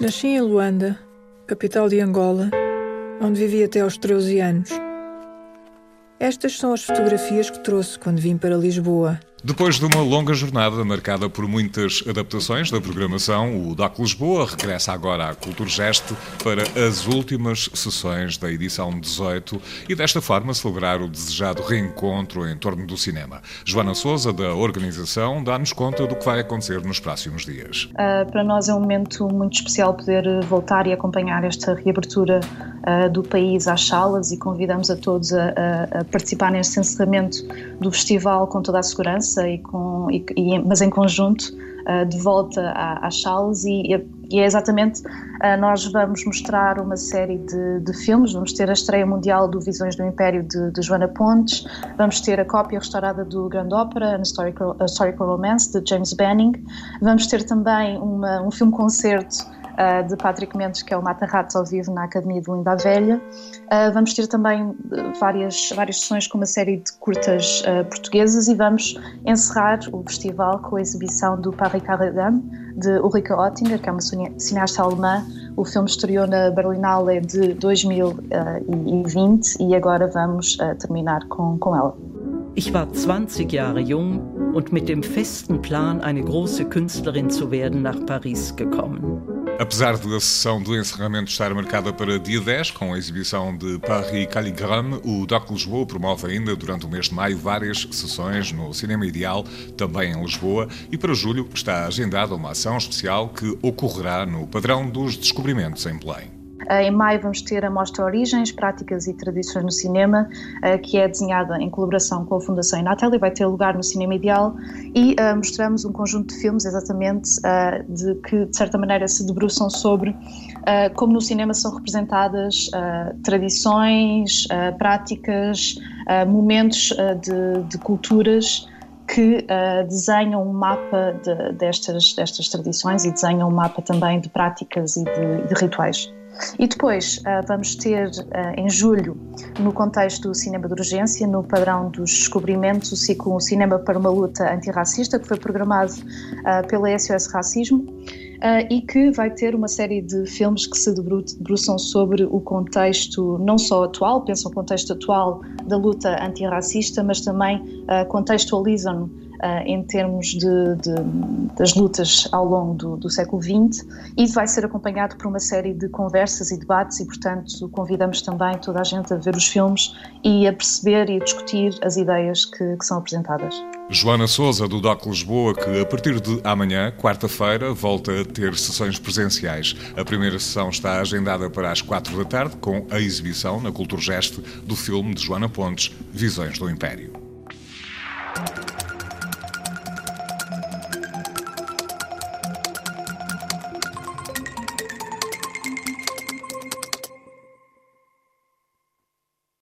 Nasci em Luanda, capital de Angola, onde vivi até aos 13 anos. Estas são as fotografias que trouxe quando vim para Lisboa. Depois de uma longa jornada marcada por muitas adaptações da programação, o DOC Lisboa regressa agora à Culturgest para as últimas sessões da edição 18 e desta forma celebrar o desejado reencontro em torno do cinema. Joana Souza, da organização, dá-nos conta do que vai acontecer nos próximos dias. Uh, para nós é um momento muito especial poder voltar e acompanhar esta reabertura uh, do país às salas e convidamos a todos a, a participar neste encerramento do festival com toda a segurança e com, e, e, mas em conjunto uh, de volta às salas e, e, é exatamente uh, nós vamos mostrar uma série de, de, filmes, vamos ter a estreia mundial do Visões do Império de, de Joana Pontes, vamos ter a cópia restaurada do Grande Ópera, An Historical, Historical Romance de James Banning, vamos ter também uma, um filme-concerto uh, de Patrick Mendes, que é o Mata Ratos ao vivo na Academia de Linda Velha. Uh, vamos ter também eh, várias, várias sessões com uma série de curtas portuguesas e vamos encerrar o festival com a exibição do Paris Carré de Ulrike Oettinger, que é uma cineasta alemã. O filme estreou na Berlinale de 2020 e agora vamos terminar com, com ela. Ich war 20 Jahre jung und mit dem festen Plan, eine große Künstlerin zu werden, nach Paris gekommen. Apesar da sessão do encerramento estar marcada para dia 10, com a exibição de Paris Calligramme, o DOC Lisboa promove ainda durante o mês de maio várias sessões no Cinema Ideal, também em Lisboa, e para julho está agendada uma ação especial que ocorrerá no Padrão dos Descobrimentos em Belém. Eh, em maio vamos ter a mostra Origens, Práticas e Tradições no Cinema, eh, que é desenhada em colaboração com a Fundação Inatel e vai ter lugar no Cinema Ideal e uh, mostramos um conjunto de filmes exatamente uh, de que de certa maneira se debruçam sobre uh, como no cinema são representadas tradições, práticas, momentos de, de, culturas que desenham um mapa de, destas, destas tradições e desenham um mapa também de práticas e de, de rituais. E depois uh, vamos ter uh, em julho, no contexto do cinema de urgência, no padrão dos descobrimentos, o ciclo um Cinema para uma Luta Antirracista, que foi programado uh, pela SOS Racismo. e que vai ter uma série de filmes que se debruçam sobre o contexto não só atual, pensam o contexto atual da luta antirracista, mas também contextualizam uh, em termos de, de, das lutas ao longo do, do, século XX e vai ser acompanhado por uma série de conversas e debates e, portanto, convidamos também toda a gente a ver os filmes e a perceber e a discutir as ideias que, que são apresentadas. Joana Souza, do DOC Lisboa, que a partir de amanhã, quarta-feira, volta a ter sessões presenciais. A primeira sessão está agendada para as quatro da tarde, com a exibição na Culturgest do filme de Joana Pontes, Visões do Império.